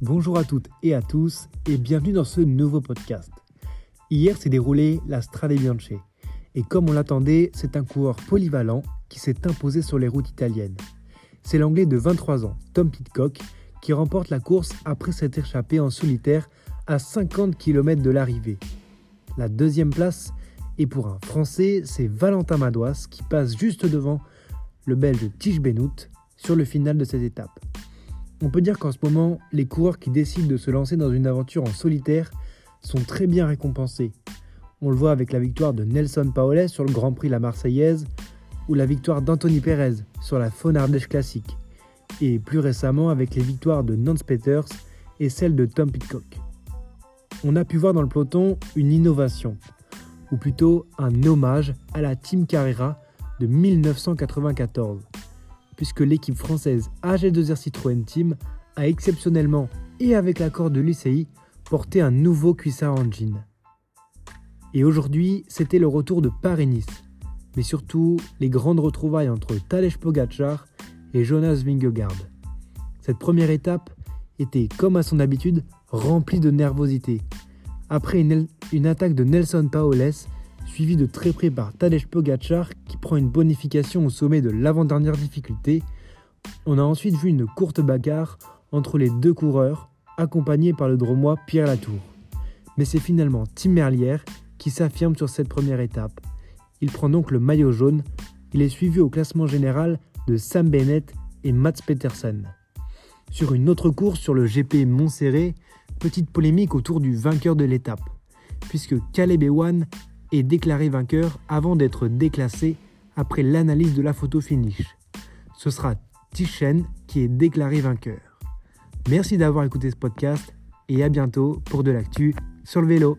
Bonjour à toutes et à tous et bienvenue dans ce nouveau podcast. Hier s'est déroulé la Strade Bianche et comme on l'attendait, c'est un coureur polyvalent qui s'est imposé sur les routes italiennes. C'est l'anglais de 23 ans, Tom Pitcock, qui remporte la course après s'être échappé en solitaire à 50 km de l'arrivée. La deuxième place est pour un Français, c'est Valentin Madouas qui passe juste devant le Belge Tige Benoît sur le final de cette étape. On peut dire qu'en ce moment, les coureurs qui décident de se lancer dans une aventure en solitaire sont très bien récompensés. On le voit avec la victoire de Nelson Paolet sur le Grand Prix La Marseillaise ou la victoire d'Anthony Perez sur la Faune Ardèche Classique, et plus récemment avec les victoires de Nance Peters et celle de Tom Pitcock. On a pu voir dans le peloton une innovation, ou plutôt un hommage à la Team Carrera de 1994 puisque l'équipe française AG2R Citroën Team a exceptionnellement, et avec l'accord de l'UCI, porté un nouveau cuissard engine. Et aujourd'hui, c'était le retour de Paris-Nice, mais surtout les grandes retrouvailles entre Tadej Pogacar et Jonas Vingegaard. Cette première étape était, comme à son habitude, remplie de nervosité. Après une, attaque de Nelson Paoles, suivi de très près par Tadej Pogacar une bonification au sommet de l'avant-dernière difficulté. On a ensuite vu une courte bagarre entre les deux coureurs, accompagnés par le dromois Pierre Latour. Mais c'est finalement Tim Merlier qui s'affirme sur cette première étape. Il prend donc le maillot jaune. Il est suivi au classement général de Sam Bennett et Mats Petersen. Sur une autre course sur le GP Montserrat, petite polémique autour du vainqueur de l'étape, puisque Caleb Ewan est déclaré vainqueur avant d'être déclassé après l'analyse de la photo finish. Ce sera Tichen qui est déclaré vainqueur. Merci d'avoir écouté ce podcast et à bientôt pour de l'actu sur le vélo.